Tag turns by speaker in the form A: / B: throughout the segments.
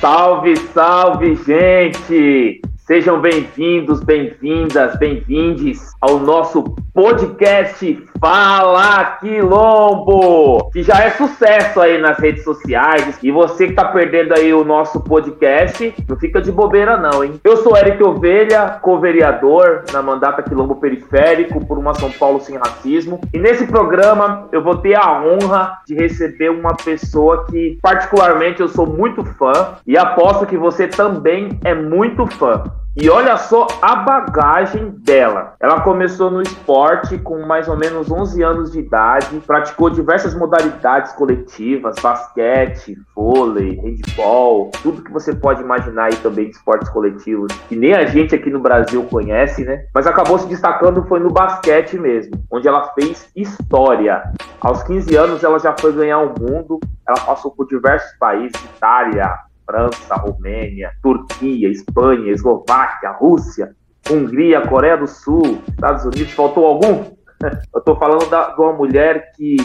A: Salve, salve, gente! Sejam bem-vindos, bem-vindas, bem-vindes ao nosso podcast Fala Quilombo, que já é sucesso aí nas redes sociais. E você que tá perdendo aí o nosso podcast, não fica de bobeira não, hein? Eu sou Eric Ovelha, co-vereador na mandata Quilombo Periférico por uma São Paulo sem racismo. E nesse programa eu vou ter a honra de receber uma pessoa que particularmente eu sou muito fã e aposto que você também é muito fã. E olha só a bagagem dela. Ela começou no esporte com mais ou menos 11 anos de idade, praticou diversas modalidades coletivas, basquete, vôlei, handball, tudo que você pode imaginar aí também de esportes coletivos, que nem a gente aqui no Brasil conhece, né? Mas acabou se destacando foi no basquete mesmo, onde ela fez história. Aos 15 anos ela já foi ganhar o mundo, ela passou por diversos países, Itália, França, Romênia, Turquia, Espanha, Eslováquia, Rússia, Hungria, Coreia do Sul, Estados Unidos. Faltou algum? Eu estou falando da, de uma mulher que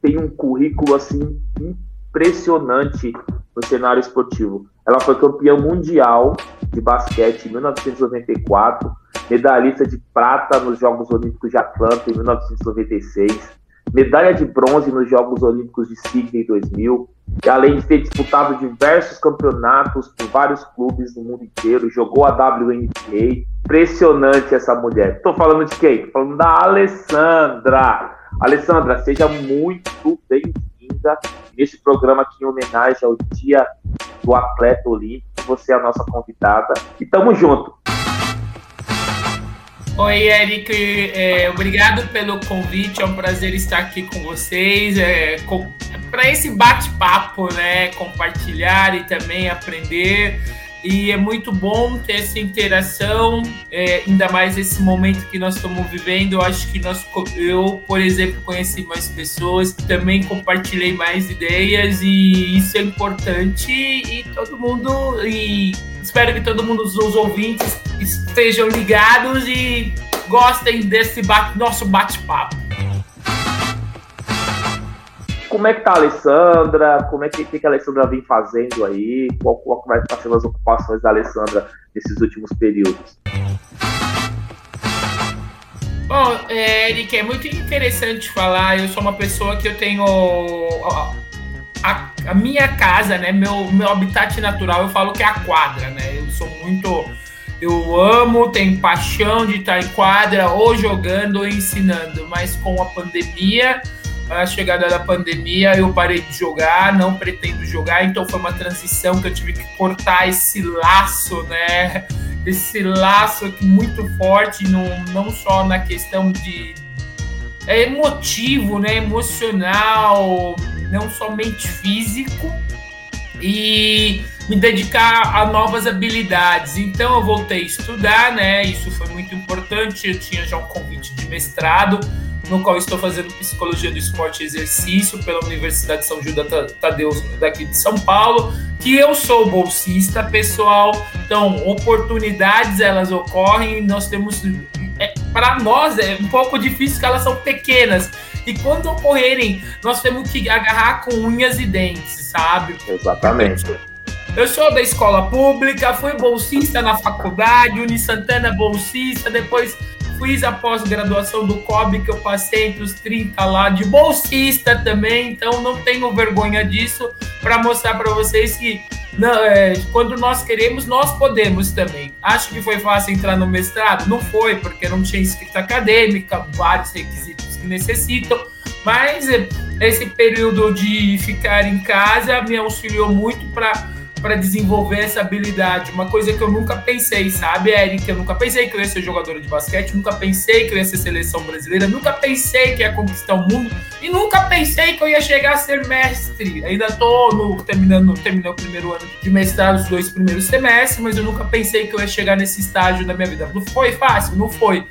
A: tem um currículo assim impressionante no cenário esportivo. Ela foi campeã mundial de basquete em 1994, medalhista de prata nos Jogos Olímpicos de Atlanta em 1996, medalha de bronze nos Jogos Olímpicos de Sydney 2000, e além de ter disputado diversos campeonatos por vários clubes no mundo inteiro, jogou a WNBA. Impressionante essa mulher. Estou falando de quem? Estou falando da Alessandra. Alessandra, seja muito bem-vinda nesse programa aqui em homenagem ao Dia do Atleta Olímpico. Você é a nossa convidada. E tamo junto.
B: Oi, Eric. É, obrigado pelo convite. É um prazer estar aqui com vocês. É, Para esse bate-papo, né? Compartilhar e também aprender. E é muito bom ter essa interação, é, ainda mais esse momento que nós estamos vivendo. Eu acho que nós, eu, por exemplo, conheci mais pessoas, também compartilhei mais ideias e isso é importante. E todo mundo, e espero que todo mundo, os ouvintes, estejam ligados e gostem desse bate, nosso bate-papo.
A: Como é que tá a Alessandra? Como é que, que, a Alessandra vem fazendo aí? Qual, qual vai estar sendo as ocupações da Alessandra nesses últimos períodos?
B: Bom, é, Eric, é muito interessante falar. Eu sou uma pessoa que eu tenho a, a, minha casa, né? Meu, meu habitat natural, eu falo que é a quadra, né? Eu sou muito. Eu amo, tenho paixão de estar em quadra, ou jogando ou ensinando, mas com a pandemia a chegada da pandemia, eu parei de jogar, não pretendo jogar, então foi uma transição que eu tive que cortar esse laço, né? Esse laço aqui muito forte, não, não só na questão de é emotivo, né? Emocional, não somente físico, e me dedicar a novas habilidades. Então eu voltei a estudar, né? Isso foi muito importante. Eu tinha já um convite de mestrado no qual estou fazendo Psicologia do Esporte e Exercício pela Universidade São Judas Tadeu daqui de São Paulo, que eu sou bolsista, pessoal. Então, oportunidades elas ocorrem, nós temos é, para nós é um pouco difícil que elas são pequenas. E quando ocorrerem, nós temos que agarrar com unhas e dentes, sabe?
A: Exatamente.
B: Eu sou da escola pública, fui bolsista na faculdade, Uni Santana bolsista, depois fiz a pós-graduação do COB, que eu passei entre os 30 lá, de bolsista também, então não tenho vergonha disso, para mostrar para vocês que não, é, quando nós queremos, nós podemos também. Acho que foi fácil entrar no mestrado? Não foi, porque não tinha escrita acadêmica, vários requisitos que necessitam, mas esse período de ficar em casa me auxiliou muito para para desenvolver essa habilidade. Uma coisa que eu nunca pensei, sabe, Eric? Eu nunca pensei que eu ia ser jogadora de basquete, nunca pensei que eu ia ser seleção brasileira, nunca pensei que ia conquistar o mundo e nunca pensei que eu ia chegar a ser mestre. Ainda tô no, terminando, terminei o primeiro ano de mestrado, os dois primeiros semestres, mas eu nunca pensei que eu ia chegar nesse estágio da minha vida. Não foi fácil, não foi.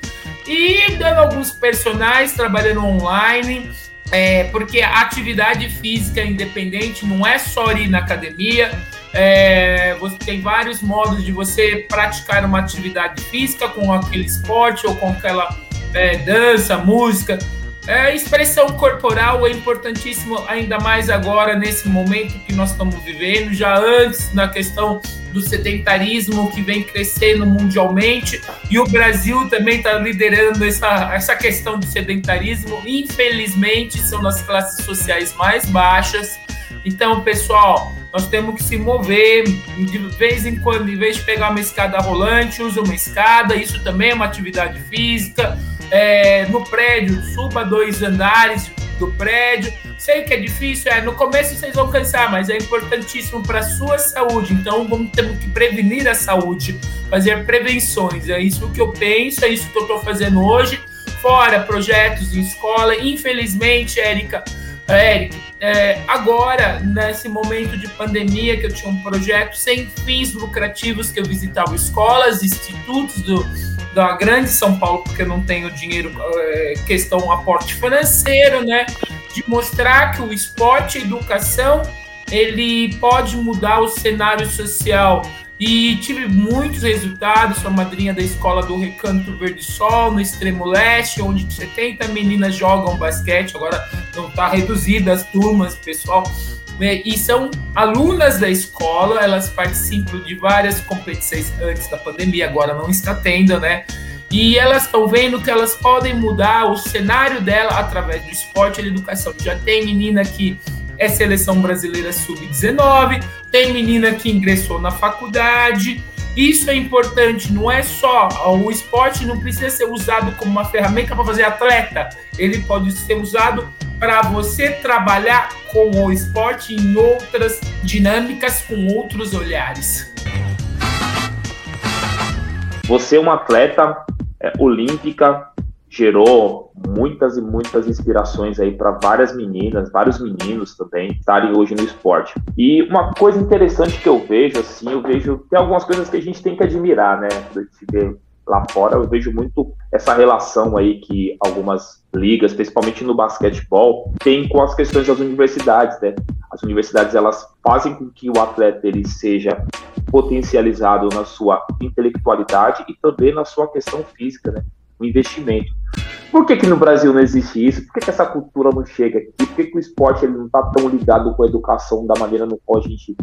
B: E dando alguns personagens, trabalhando online, é, porque a atividade física independente não é só ir na academia, é, você tem vários modos de você praticar uma atividade física com aquele esporte ou com aquela é, dança, música. É, expressão corporal é importantíssimo, ainda mais agora, nesse momento que nós estamos vivendo, já antes na questão do sedentarismo que vem crescendo mundialmente, e o Brasil também está liderando essa, essa questão do sedentarismo. Infelizmente, são nas classes sociais mais baixas. Então, pessoal, nós temos que se mover de vez em quando, em vez de pegar uma escada rolante, use uma escada, isso também é uma atividade física é, no prédio, suba dois andares do prédio. Sei que é difícil, é, no começo vocês vão cansar, mas é importantíssimo para a sua saúde. Então vamos ter que prevenir a saúde, fazer prevenções. É isso que eu penso, é isso que eu estou fazendo hoje. Fora projetos em escola. Infelizmente, Érica, Eric, é, agora, nesse momento de pandemia, que eu tinha um projeto sem fins lucrativos, que eu visitava escolas, institutos do, da grande São Paulo, porque eu não tenho dinheiro, é, questão aporte financeiro, né? De mostrar que o esporte e a educação ele pode mudar o cenário social. E tive muitos resultados, sou madrinha da escola do Recanto Verde Sol, no extremo leste, onde 70 meninas jogam basquete, agora não está reduzida as turmas, pessoal né, e são alunas da escola, elas participam de várias competições antes da pandemia, agora não está tendo, né? E elas estão vendo que elas podem mudar o cenário dela através do esporte e da educação. Já tem menina que é seleção brasileira sub-19, tem menina que ingressou na faculdade. Isso é importante, não é só o esporte não precisa ser usado como uma ferramenta para fazer atleta, ele pode ser usado para você trabalhar com o esporte em outras dinâmicas, com outros olhares?
A: Você é uma atleta é, olímpica, gerou muitas e muitas inspirações aí para várias meninas, vários meninos também estarem hoje no esporte. E uma coisa interessante que eu vejo, assim, eu vejo tem algumas coisas que a gente tem que admirar, né? A gente vê lá fora, eu vejo muito essa relação aí que algumas ligas, principalmente no basquetebol, têm com as questões das universidades, né? As universidades elas fazem com que o atleta ele seja potencializado na sua intelectualidade e também na sua questão física, né? Investimento. Por que, que no Brasil não existe isso? Por que, que essa cultura não chega aqui? Por que, que o esporte ele não está tão ligado com a educação da maneira no qual a gente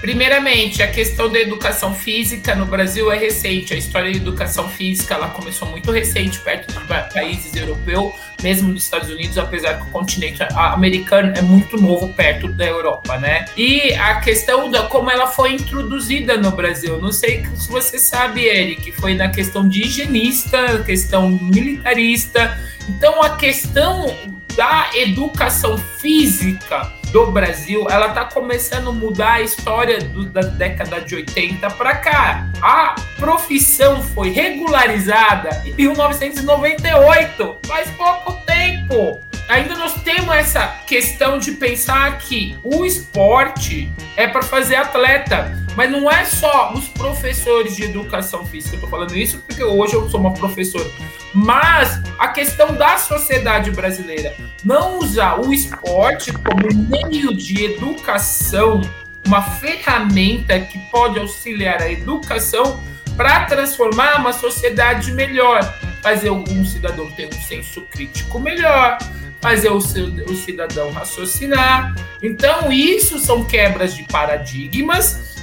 B: Primeiramente, a questão da educação física no Brasil é recente. A história da educação física ela começou muito recente, perto de países europeus, mesmo nos Estados Unidos, apesar que o continente americano é muito novo perto da Europa, né? E a questão da como ela foi introduzida no Brasil. Não sei se você sabe, Eric, foi na questão de higienista, questão militarista. Então, a questão da educação física do Brasil, ela tá começando a mudar a história do, da década de 80 para cá. A profissão foi regularizada em 1998, faz pouco tempo. Ainda nós temos essa questão de pensar que o esporte é para fazer atleta, mas não é só os professores de educação física. Eu tô falando isso porque hoje eu sou uma professora, mas a questão da sociedade brasileira não usar o esporte como meio de educação, uma ferramenta que pode auxiliar a educação para transformar uma sociedade melhor, fazer um cidadão ter um senso crítico melhor, fazer o, cidadão raciocinar. Então, isso são quebras de paradigmas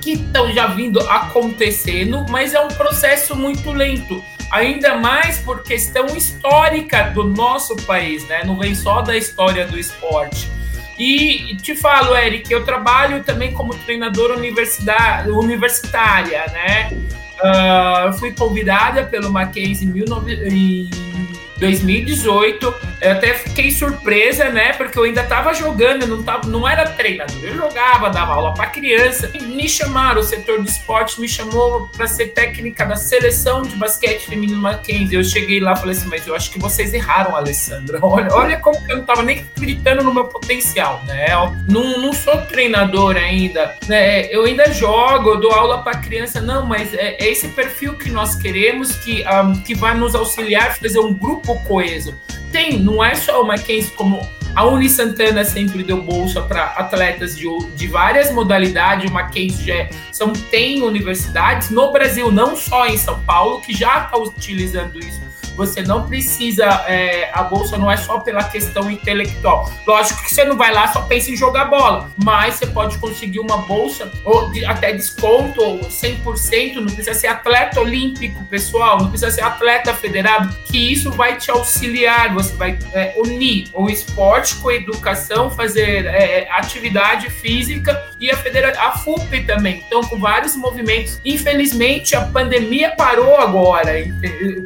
B: que estão já vindo acontecendo, mas é um processo muito lento ainda mais por questão histórica do nosso país, né? Não vem só da história do esporte. E te falo, Eric, eu trabalho também como treinador universitária, né? Uh, fui convidada pelo Mackenzie em 2018 eu até fiquei surpresa, né? Porque eu ainda tava jogando, não, tava, não era treinador. Eu jogava, dava aula para criança. Me chamaram, o setor de esporte me chamou para ser técnica da seleção de basquete feminino Mackenzie. Eu cheguei lá e falei assim, mas eu acho que vocês erraram, Alessandra. Olha, olha como eu não tava nem acreditando no meu potencial, né? Eu não, não sou treinador ainda, né? Eu ainda jogo, eu dou aula para criança. Não, mas é, é, esse perfil que nós queremos que, um, que vai nos auxiliar a fazer um grupo coeso. Tem, não é só o Mackenzie, como a Uni Santana sempre deu bolsa para atletas de, de várias modalidades, o Mackenzie já é, são, tem universidades no Brasil, não só em São Paulo, que já está utilizando isso Você não precisa, é, a bolsa não é só pela questão intelectual. Lógico que você não vai lá só pensa em jogar bola, mas você pode conseguir uma bolsa ou de, até desconto, ou 100%, não precisa ser atleta olímpico, pessoal, não precisa ser atleta federado, que isso vai te auxiliar, você vai é, unir o esporte com a educação, fazer é, atividade física e a, federa a FUP também. Então, com vários movimentos. Infelizmente, a pandemia parou agora.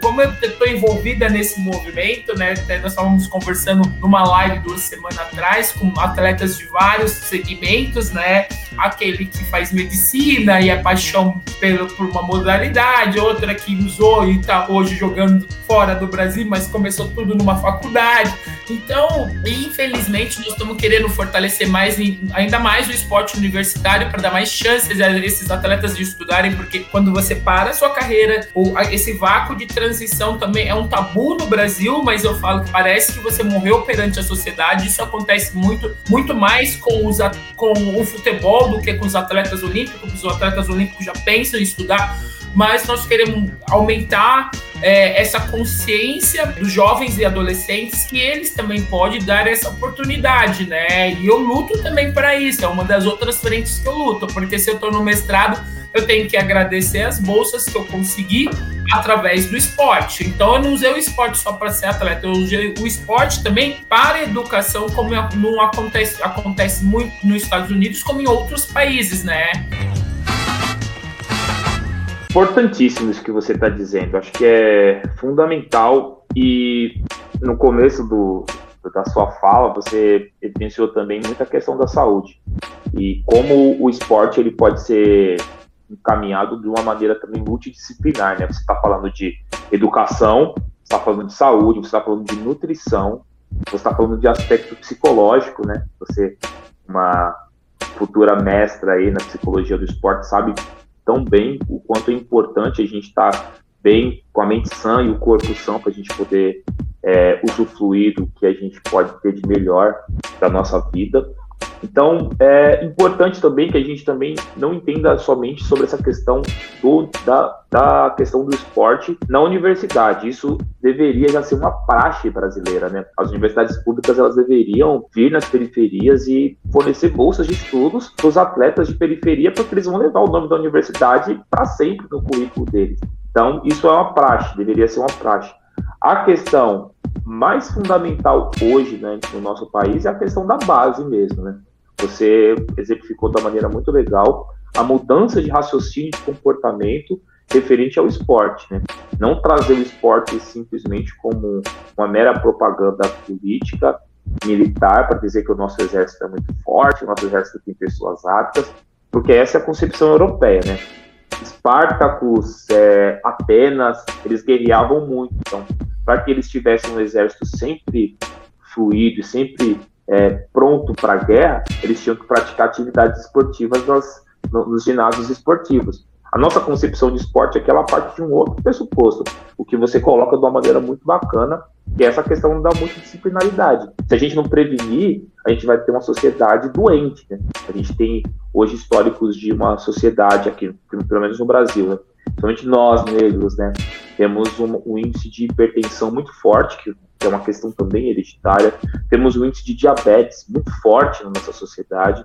B: Como eu estou envolvida nesse movimento, né? Nós estávamos conversando numa live duas semanas atrás com atletas de vários segmentos, né? Aquele que faz medicina e é paixão pelo, por uma modalidade, outra que usou e está hoje jogando fora do Brasil, mas começou tudo numa faculdade. Então, infelizmente, nós estamos querendo fortalecer mais, ainda mais o esporte universitário para dar mais chances a esses atletas de estudarem, porque quando você para a sua carreira, ou esse vácuo de transição também é um tabu no Brasil, mas eu falo que parece que você morreu perante a sociedade. Isso acontece muito, muito mais com, os, com o futebol do que com os atletas olímpicos. Os atletas olímpicos já pensam em estudar mas nós queremos aumentar é, essa consciência dos jovens e adolescentes que eles também podem dar essa oportunidade, né? E eu luto também para isso, é uma das outras frentes que eu luto, porque se eu estou no mestrado, eu tenho que agradecer as bolsas que eu consegui através do esporte. Então eu não usei o esporte só para ser atleta, eu usei o esporte também para educação, como não acontece, acontece muito nos Estados Unidos, como em outros países, né?
A: importantíssimo isso que você está dizendo. Acho que é fundamental e no começo do, da sua fala você evidenciou também muita questão da saúde e como o esporte ele pode ser encaminhado de uma maneira também multidisciplinar, né? Você está falando de educação, você está falando de saúde, você está falando de nutrição, você está falando de aspecto psicológico, né? Você, uma futura mestra aí na psicologia do esporte, sabe tão bem o quanto é importante a gente estar tá bem com a mente sã e o corpo são para a gente poder é, usufruir do que a gente pode ter de melhor da nossa vida. Então, é importante também que a gente também não entenda somente sobre essa questão do, da, da questão do esporte na universidade. Isso deveria já ser uma praxe brasileira, né? As universidades públicas elas deveriam vir nas periferias e fornecer bolsas de estudos para os atletas de periferia, porque eles vão levar o nome da universidade para sempre no currículo deles. Então, isso é uma praxe, deveria ser uma praxe. A questão mais fundamental hoje, né, no nosso país é a questão da base mesmo, né? Você exemplificou da maneira muito legal a mudança de raciocínio de comportamento referente ao esporte, né? Não trazer o esporte simplesmente como uma mera propaganda política, militar, para dizer que o nosso exército é muito forte, o nosso exército tem pessoas aptas, porque essa é a concepção europeia, né? Espartacus, é, Atenas, eles guerreavam muito, então, para que eles tivessem um exército sempre fluido, sempre é, pronto para a guerra, eles tinham que praticar atividades esportivas nos, nos ginásios esportivos. A nossa concepção de esporte é que ela parte de um outro pressuposto, o que você coloca de uma maneira muito bacana, é essa questão da multidisciplinaridade. Se a gente não prevenir, a gente vai ter uma sociedade doente. Né? A gente tem hoje históricos de uma sociedade aqui, pelo menos no Brasil, né? principalmente nós negros, né? temos um, um índice de hipertensão muito forte, que é uma questão também hereditária. Temos um índice de diabetes muito forte na nossa sociedade.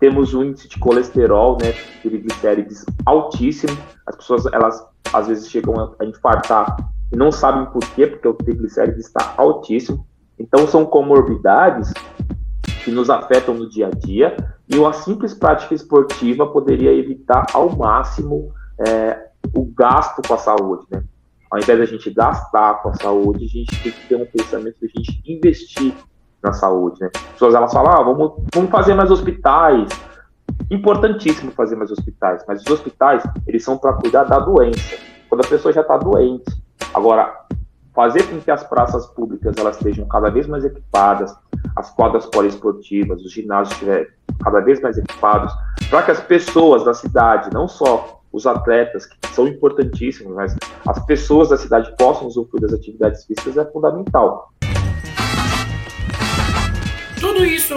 A: Temos um índice de colesterol, né, triglicérides altíssimo. As pessoas, elas às vezes chegam a infartar e não sabem por quê, porque o triglicérides está altíssimo. Então são comorbidades que nos afetam no dia a dia e uma simples prática esportiva poderia evitar ao máximo é, o gasto com a saúde, né? ao invés da gente gastar com a saúde, a gente tem que ter um pensamento de a gente investir na saúde, né? As pessoas elas falam, ah, vamos, vamos fazer mais hospitais. Importantíssimo fazer mais hospitais, mas os hospitais, eles são para cuidar da doença, quando a pessoa já está doente. Agora, fazer com que as praças públicas elas estejam cada vez mais equipadas, as quadras poliesportivas, os ginásios estiverem cada vez mais equipados, para que as pessoas da cidade, não só os atletas, que são importantíssimos, mas as pessoas da cidade possam usufruir das atividades físicas é fundamental.
B: Tudo isso,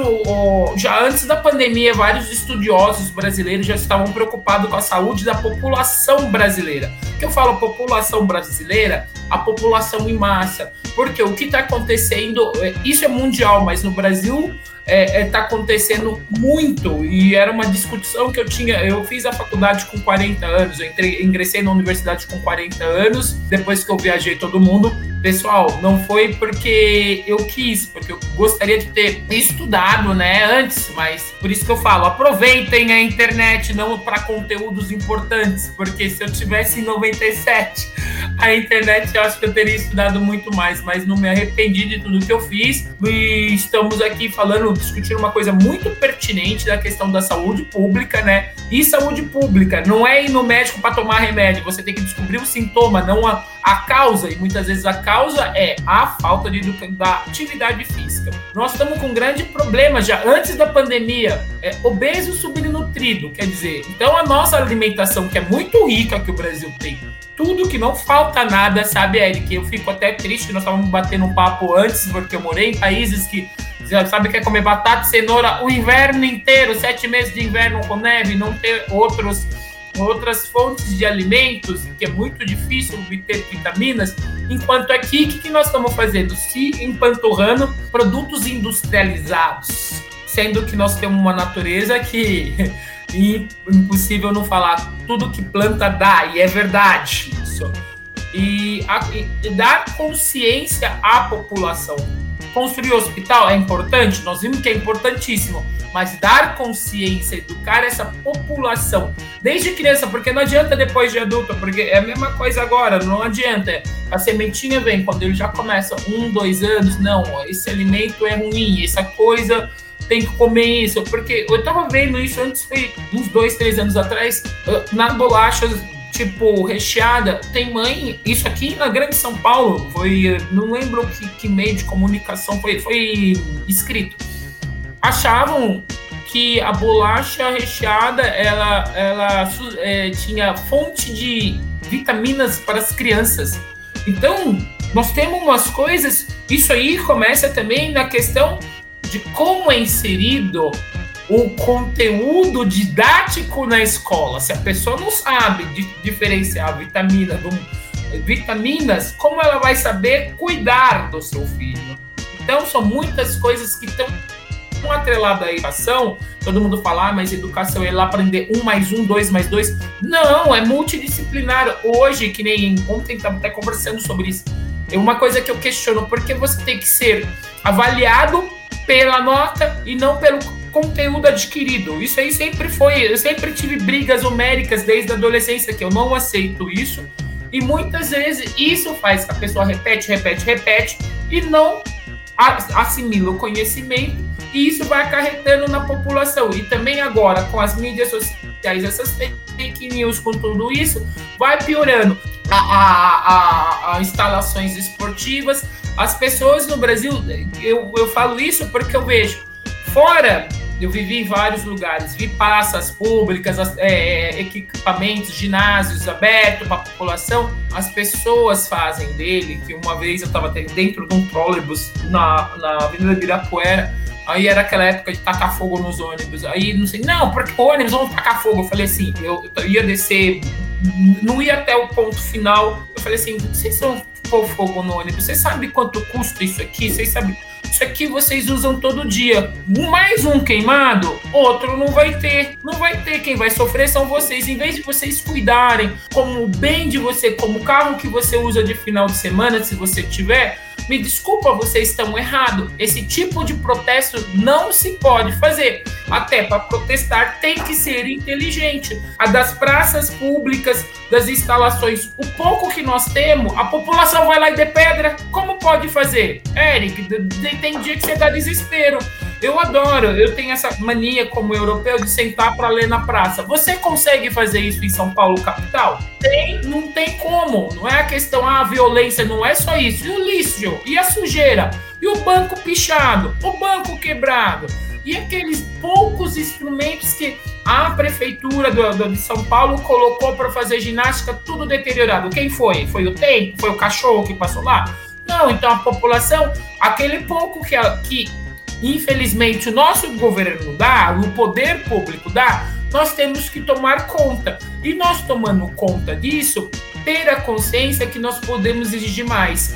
B: já antes da pandemia, vários estudiosos brasileiros já estavam preocupados com a saúde da população brasileira. Que eu falo população brasileira? A população em massa. Porque o que está acontecendo, é, isso é mundial, mas no Brasil está é, é, tá acontecendo muito e era uma discussão que eu tinha. Eu fiz a faculdade com 40 anos, eu entrei, ingressei na universidade com 40 anos, depois que eu viajei todo mundo. Pessoal, não foi porque eu quis, porque eu gostaria de ter estudado, né, antes, mas por isso que eu falo, aproveitem a internet não para conteúdos importantes, porque se eu tivesse em 97 a internet, eu acho que eu teria estudado muito mais, mas não me arrependi de tudo que eu fiz. E estamos aqui falando discutir uma coisa muito pertinente da questão da saúde pública, né? E saúde pública não é ir no médico para tomar remédio, você tem que descobrir o sintoma, não a, a causa. E muitas vezes a causa é a falta de, da atividade física. Nós estamos com um grande problema já antes da pandemia, é obeso subnutrido, quer dizer. Então a nossa alimentação, que é muito rica que o Brasil tem, tudo que não falta nada, sabe, Eric? Eu fico até triste, nós estávamos batendo um papo antes, porque eu morei em países que sabe que é comer batata cenoura o inverno inteiro, sete meses de inverno com neve, não ter outros, outras fontes de alimentos, que é muito difícil obter vitaminas, enquanto aqui, o que, que nós estamos fazendo? Se empanturrando produtos industrializados, sendo que nós temos uma natureza que impossível não falar tudo que planta dá, e é verdade isso. E, a, e dar consciência à população Construir hospital é importante, nós vimos que é importantíssimo, mas dar consciência, educar essa população desde criança, porque não adianta depois de adulto, porque é a mesma coisa agora, não adianta. A sementinha vem quando ele já começa um, dois anos, não, esse alimento é ruim, essa coisa tem que comer isso, porque eu tava vendo isso antes, foi uns dois, três anos atrás, na bolachas tipo, recheada. Tem mãe, isso aqui na Grande São Paulo, foi, não lembro que, que meio de comunicação foi, foi escrito. Achavam que a bolacha recheada, ela, ela é, tinha fonte de vitaminas para as crianças. Então, nós temos umas coisas, isso aí começa também na questão de como é inserido o conteúdo didático na escola. Se a pessoa não sabe diferenciar vitamina do, vitaminas, como ela vai saber cuidar do seu filho? Então, são muitas coisas que estão atreladas à educação. Todo mundo fala, ah, mas educação é lá aprender um mais um, dois mais dois. Não, é multidisciplinar. Hoje, que nem ontem estava até conversando sobre isso. É uma coisa que eu questiono, porque você tem que ser avaliado pela nota e não pelo conteúdo adquirido. Isso aí sempre foi. Eu sempre tive brigas homéricas desde a adolescência, que eu não aceito isso. E muitas vezes isso faz que a pessoa repete, repete, repete e não assimila o conhecimento e isso vai acarretando na população. E também agora, com as mídias sociais, essas fake news, com tudo isso, vai piorando. A, a, a, a instalações esportivas, as pessoas no Brasil, eu, eu falo isso porque eu vejo fora eu vivi em vários lugares, vi praças públicas, é, equipamentos, ginásios abertos para a população. As pessoas fazem dele, que uma vez eu estava dentro de um trólebus na, na Avenida Ibirapuera, aí era aquela época de tacar fogo nos ônibus. Aí não sei, não, porque ônibus vão tacar fogo. Eu falei assim, eu, eu ia descer, não ia até o ponto final. Eu falei assim, vocês vão pôr fogo no ônibus, vocês sabem quanto custa isso aqui? Vocês sabem isso aqui vocês usam todo dia. Mais um queimado, outro não vai ter. Não vai ter. Quem vai sofrer são vocês. Em vez de vocês cuidarem como o bem de você, como o carro que você usa de final de semana, se você tiver, me desculpa, vocês estão errados. Esse tipo de protesto não se pode fazer. Até para protestar tem que ser inteligente. A das praças públicas, das instalações, o pouco que nós temos, a população vai lá e de pedra. Como pode fazer? Eric, tem dia que você dá desespero. Eu adoro, eu tenho essa mania como europeu de sentar para ler na praça. Você consegue fazer isso em São Paulo, capital? Tem, não tem como. Não é a questão, ah, a violência, não é só isso. E o lixo, e a sujeira, e o banco pichado, o banco quebrado, e aqueles poucos instrumentos que a prefeitura do, do de São Paulo colocou para fazer ginástica, tudo deteriorado. Quem foi? Foi o tempo? Foi o cachorro que passou lá? Não, então a população, aquele pouco que, que infelizmente, o nosso governo dá, o poder público dá, nós temos que tomar conta. E nós tomando conta disso, ter a consciência que nós podemos exigir mais.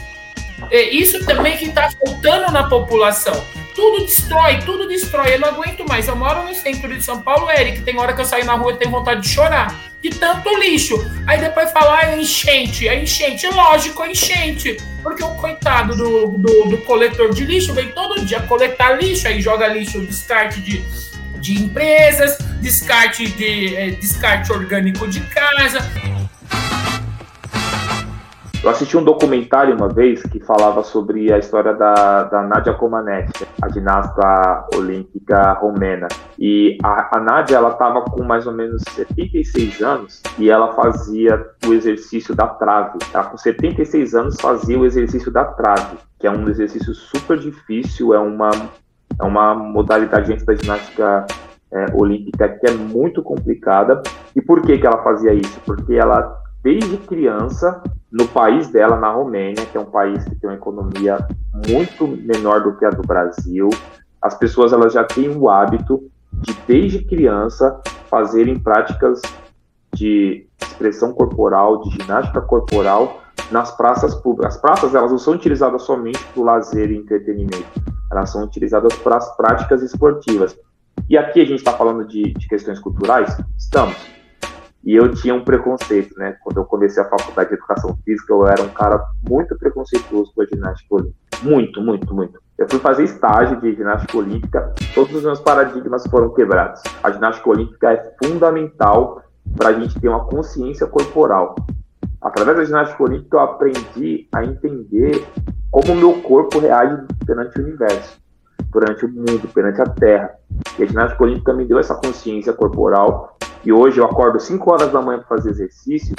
B: É isso também que está faltando na população. Tudo destrói, tudo destrói. Eu não aguento mais. Eu moro no centro de São Paulo, Eric. Tem hora que eu saio na rua e tenho vontade de chorar. De tanto lixo. Aí depois falar é enchente. É enchente. Lógico, é enchente. Porque o coitado do, do, do coletor de lixo vem todo dia coletar lixo. Aí joga lixo, descarte de, de empresas, descarte de é, descarte orgânico de casa.
A: Eu assisti um documentário uma vez que falava sobre a história da, da Nadia Comaneci, a ginasta olímpica romena. E a, a Nadia, ela estava com mais ou menos 76 anos e ela fazia o exercício da trave. Ela com 76 anos fazia o exercício da trave, que é um exercício super difícil, é uma, é uma modalidade dentro da ginástica é, olímpica que é muito complicada. E por que, que ela fazia isso? Porque ela desde criança no país dela, na Romênia, que é um país que tem uma economia muito menor do que a do Brasil. As pessoas elas já têm o hábito de desde criança fazerem práticas de expressão corporal, de ginástica corporal nas praças públicas. As praças elas não são utilizadas somente para o lazer e entretenimento, elas são utilizadas para as práticas esportivas. E aqui a gente está falando de, de questões culturais? Estamos e eu tinha um preconceito, né? Quando eu comecei a faculdade de educação física, eu era um cara muito preconceituoso com a ginástica olímpica. Muito, muito, muito. Eu fui fazer estágio de ginástica olímpica, todos os meus paradigmas foram quebrados. A ginástica olímpica é fundamental para a gente ter uma consciência corporal. Através da ginástica olímpica, eu aprendi a entender como o meu corpo reage perante o universo, perante o mundo, perante a Terra. E a ginástica olímpica me deu essa consciência corporal e hoje eu acordo 5 horas da manhã para fazer exercício,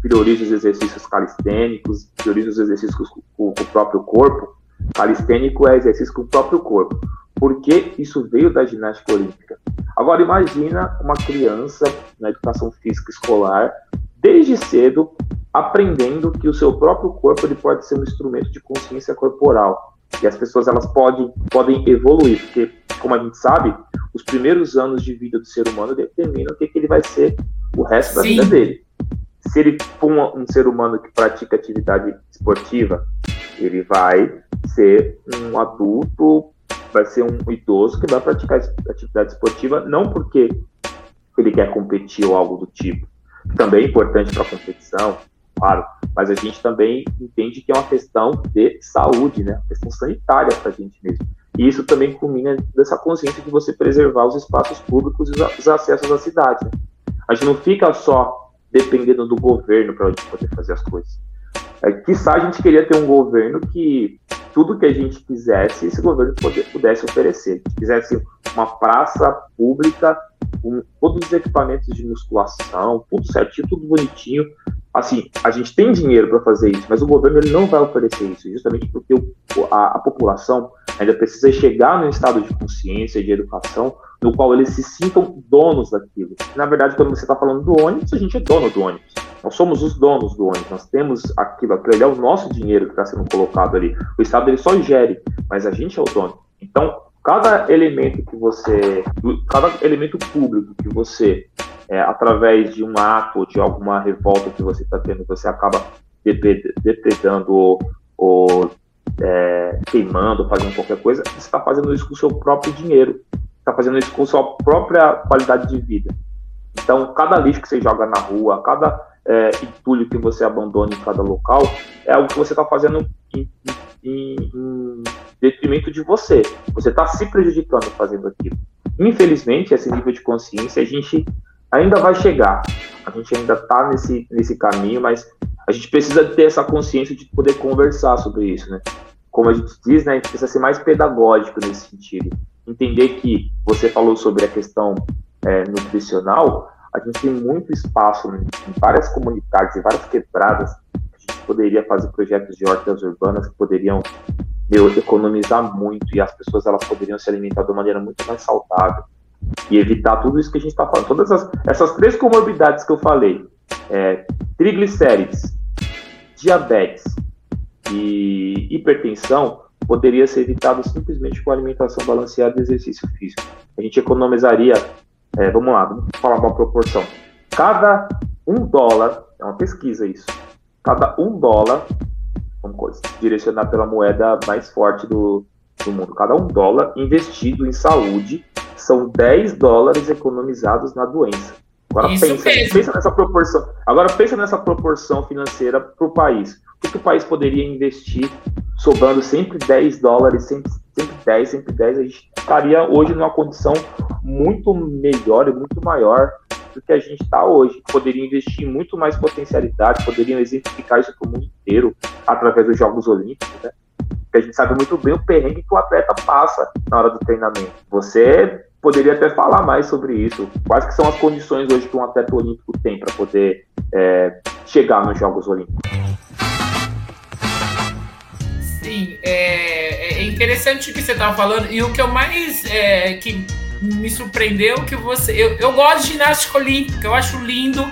A: priorizo os exercícios calistênicos, priorizo os exercícios com, com, o próprio corpo. Calistênico é exercício com o próprio corpo. Porque isso veio da ginástica olímpica. Agora imagina uma criança na educação física escolar, desde cedo, aprendendo que o seu próprio corpo ele pode ser um instrumento de consciência corporal. E as pessoas elas podem, podem evoluir, porque, como a gente sabe, os primeiros anos de vida do ser humano determinam o que, que ele vai ser o resto da Sim. vida dele. Se ele for um, um ser humano que pratica atividade esportiva, ele vai ser um adulto, vai ser um idoso que vai praticar atividade esportiva, não porque ele quer competir ou algo do tipo. Também é importante para a competição, claro, mas a gente também entende que é uma questão de saúde, né? Uma questão sanitária para a gente mesmo. E isso também culmina dessa consciência de você preservar os espaços públicos e os acessos à cidade. Né? A gente não fica só dependendo do governo para a gente poder fazer as coisas. É, quiçá a gente queria ter um governo que tudo que a gente quisesse, esse governo poder, pudesse oferecer. Se quisesse uma praça pública com todos os equipamentos de musculação, tudo certinho, tudo bonitinho, assim, a gente tem dinheiro para fazer isso, mas o governo ele não vai oferecer isso, justamente porque o, a, a, população ainda precisa chegar num estado de consciência, de educação, no qual eles se sintam donos daquilo. Na verdade, quando você está falando do ônibus, a gente é dono do ônibus. Nós somos os donos do ônibus, nós temos aquilo, aquilo é o nosso dinheiro que está sendo colocado ali. O Estado ele só gere, mas a gente é o dono. Então, cada elemento que você, cada elemento público que você é, através de um ato, de alguma revolta que você está tendo, você acaba depredando ou, ou é, queimando, fazendo qualquer coisa, você está fazendo isso com o seu próprio dinheiro, está fazendo isso com a sua própria qualidade de vida. Então, cada lixo que você joga na rua, cada é, entulho que você abandona em cada local, é algo que você está fazendo em, em, em detrimento de você. Você está se prejudicando fazendo aquilo. Infelizmente, esse nível de consciência a gente ainda vai chegar. A gente ainda está nesse, nesse caminho, mas a gente precisa ter essa consciência de poder conversar sobre isso, né? Como a gente diz, né, a gente precisa ser mais pedagógico nesse sentido. Entender que você falou sobre a questão é, nutricional, a gente tem muito espaço em várias comunidades, em várias quebradas, poderia fazer projetos de hortas urbanas que poderiam meu, economizar muito e as pessoas elas poderiam se alimentar de uma maneira muito mais saudável e evitar tudo isso que a gente está falando. Todas essas, essas três comorbidades que eu falei, é, triglicérides, diabetes e hipertensão, poderia ser evitado simplesmente com alimentação balanceada e exercício físico. A gente economizaria, é, vamos lá, vamos falar uma proporção. Cada um dólar, é uma pesquisa isso, cada um dólar, vamos direcionar pela moeda mais forte do, do mundo, cada um dólar investido em saúde são 10 dólares economizados na doença. Agora pensa, pensa, nessa proporção. Agora pensa nessa proporção financeira para o país. O que, que, o país poderia investir sobrando sempre 10 dólares, sempre, sempre 10, sempre 10? A gente estaria hoje numa condição muito melhor e muito maior do que a gente está hoje. Poderia investir muito mais potencialidade, poderiam exemplificar isso para o mundo inteiro através dos Jogos Olímpicos, né? Porque a gente sabe muito bem o perrengue que o atleta passa na hora do treinamento. Você poderia até falar mais sobre isso. Quais que são as condições hoje que um atleta olímpico tem para poder é, chegar nos Jogos Olímpicos?
B: Sim, é, é interessante o que você estava falando e o que eu mais é, que me surpreendeu que você, eu, eu gosto de ginástica olímpica, eu acho lindo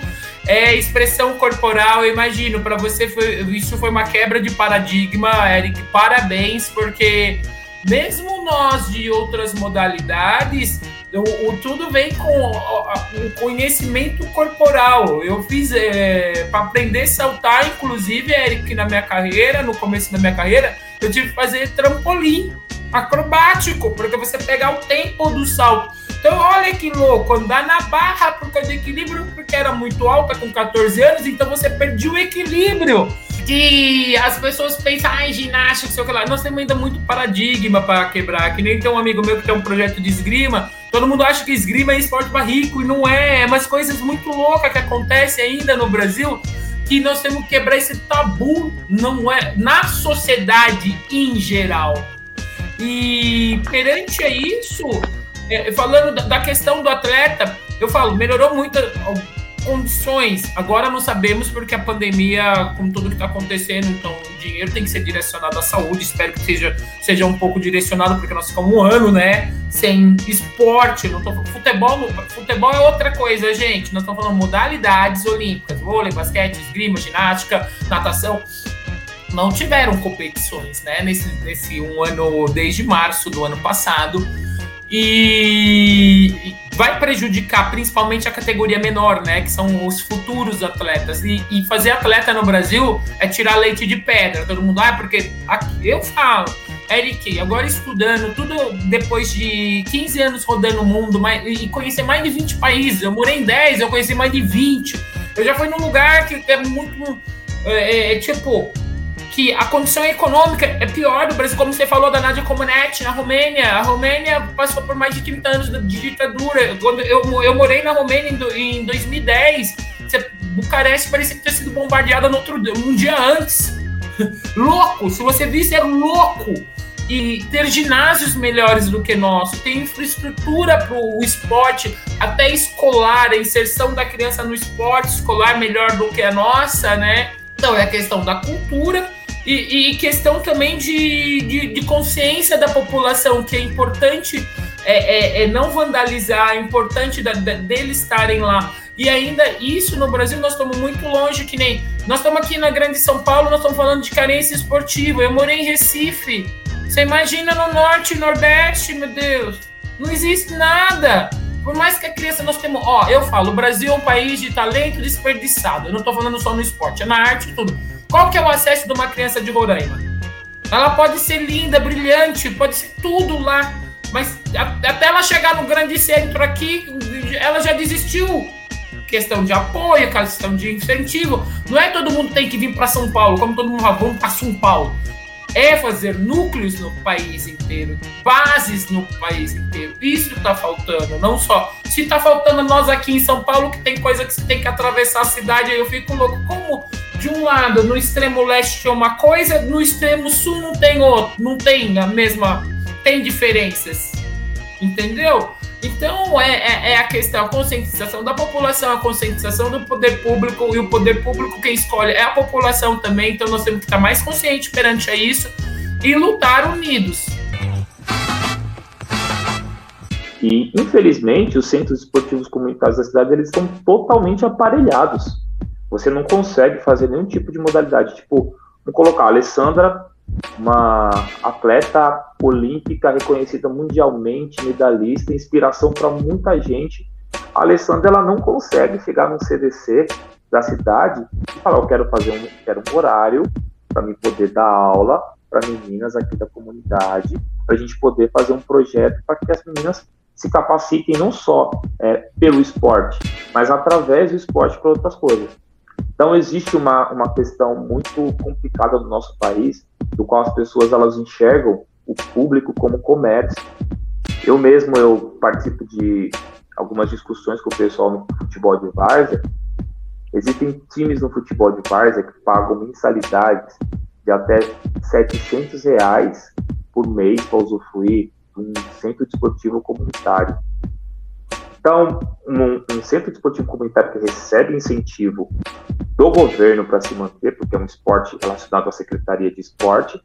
B: é, expressão corporal, eu imagino, para você foi, isso foi uma quebra de paradigma, Eric, parabéns, porque mesmo nós de outras modalidades, o, o tudo vem com o, conhecimento corporal. Eu fiz é, para aprender a saltar, inclusive, Eric, na minha carreira, no começo da minha carreira, eu tive que fazer trampolim acrobático, porque você pegar o tempo do salto. Então, olha que louco, andar na barra por causa do equilíbrio, porque era muito alta com 14 anos, então você perdeu o equilíbrio que as pessoas pensam, ai, ginástica, sei o que lá. Nós temos ainda muito paradigma para quebrar. Que nem tem um amigo meu que tem um projeto de esgrima. Todo mundo acha que esgrima é esporte para rico e não é. É umas coisas muito loucas que acontecem ainda no Brasil que nós temos que quebrar esse tabu, não é na sociedade em geral. E perante a isso, é, falando da questão do atleta, eu falo, melhorou muito condições. Agora não sabemos porque a pandemia, com tudo que está acontecendo, então o dinheiro tem que ser direcionado à saúde. Espero que seja, seja um pouco direcionado, porque nós ficamos um ano, né? Sem esporte. Não tô, futebol, futebol é outra coisa, gente. Nós estamos falando modalidades olímpicas: vôlei, basquete, esgrima, ginástica, natação. Não tiveram competições, né? Nesse, nesse um ano, desde março do ano passado. E vai prejudicar principalmente a categoria menor, né? Que são os futuros atletas. E, e, fazer atleta no Brasil é tirar leite de pedra. Todo mundo, ah, porque aqui, eu falo, Eric, agora estudando, tudo depois de 15 anos rodando o mundo mais, e conhecer mais de 20 países. Eu morei em 10, eu conheci mais de 20. Eu já fui num lugar que é muito. É, é, é tipo, que a condição econômica é pior do Brasil, como você falou da Nadia Comaneci na Romênia. A Romênia passou por mais de 30 anos de ditadura. Quando eu, eu morei na Romênia em, em 2010, você, Bucareste parecia ter sido bombardeada no outro, um dia antes. louco! Se você visse, é louco! E ter ginásios melhores do que nosso, ter infraestrutura para o esporte, até escolar, a inserção da criança no esporte escolar melhor do que a nossa, né? Então é a questão da cultura e, e questão também de, de, de, consciência da população, que é importante é, é, é não vandalizar, é importante da, da, deles estarem lá. E ainda isso no Brasil nós estamos muito longe, que nem. Nós estamos aqui na Grande São Paulo, nós estamos falando de carência esportiva. Eu morei em Recife. Você imagina no norte e nordeste, meu Deus. Não existe nada. Por mais que a criança nós temos. Ó, eu falo, o Brasil é um país de talento desperdiçado. Eu não estou falando só no esporte, é na arte e tudo. Qual que é o acesso de uma criança de Roraima? Ela pode ser linda, brilhante, pode ser tudo lá, mas até ela chegar no grande centro aqui, ela já desistiu. Questão de apoio, questão de incentivo. Não é todo mundo tem que vir para São Paulo, como todo mundo vai, para São Paulo. É fazer núcleos no país inteiro, bases no país inteiro. Isso está faltando, não só. Se está faltando nós aqui em São Paulo, que tem coisa que você tem que atravessar a cidade, aí eu fico louco. Como de um lado, no extremo leste é uma coisa, no extremo sul não tem outro, não tem a mesma, tem diferenças, entendeu? Então é, é, é, a questão, a conscientização da população, a conscientização do poder público, e o poder público quem escolhe é a população também, então nós temos que estar mais conscientes perante a isso e lutar unidos.
A: E, infelizmente, os centros esportivos comunitários da cidade, eles estão totalmente aparelhados você não consegue fazer nenhum tipo de modalidade. Tipo, vamos colocar a Alessandra, uma atleta olímpica reconhecida mundialmente, medalhista, inspiração para muita gente. A Alessandra ela não consegue chegar no CDC da cidade e falar, eu quero fazer um, quero um horário para me poder dar aula para meninas aqui da comunidade, para a gente poder fazer um projeto para que as meninas se capacitem não só é, pelo esporte, mas através do esporte para outras coisas. Então existe uma, uma questão muito complicada no nosso país, do qual as pessoas elas enxergam o público como comércio. Eu mesmo eu participo de algumas discussões com o pessoal no futebol de várzea. Existem times no futebol de várzea que pagam mensalidades de até 700 reais por mês para usufruir de um centro desportivo comunitário. Então, um, um, centro desportivo comunitário que recebe incentivo do governo para se manter, porque é um esporte relacionado à Secretaria de Esporte,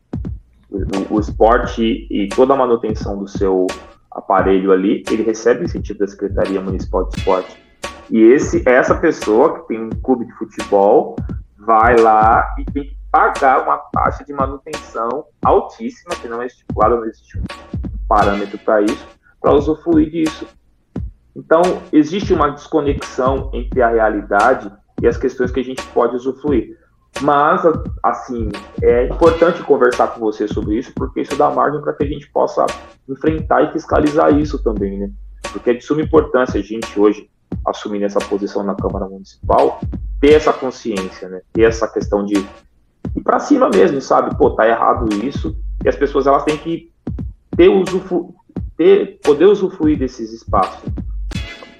A: o, o esporte e toda a manutenção do seu aparelho ali, ele recebe incentivo da Secretaria Municipal de Esporte. E esse, essa pessoa que tem um clube de futebol vai lá e tem que pagar uma taxa de manutenção altíssima, que não é estipulada, não existe um parâmetro para isso, para usufruir disso. Então, existe uma desconexão entre a realidade e as questões que a gente pode usufruir. Mas, assim, é importante conversar com você sobre isso, porque isso dá margem para que a gente possa enfrentar e fiscalizar isso também, né? Porque é de suma importância a gente hoje, assumir essa posição na Câmara Municipal, ter essa consciência, né? Ter essa questão de ir para cima mesmo, sabe? Pô, tá errado isso. E as pessoas, elas têm que ter, usufru... ter poder usufruir desses espaços.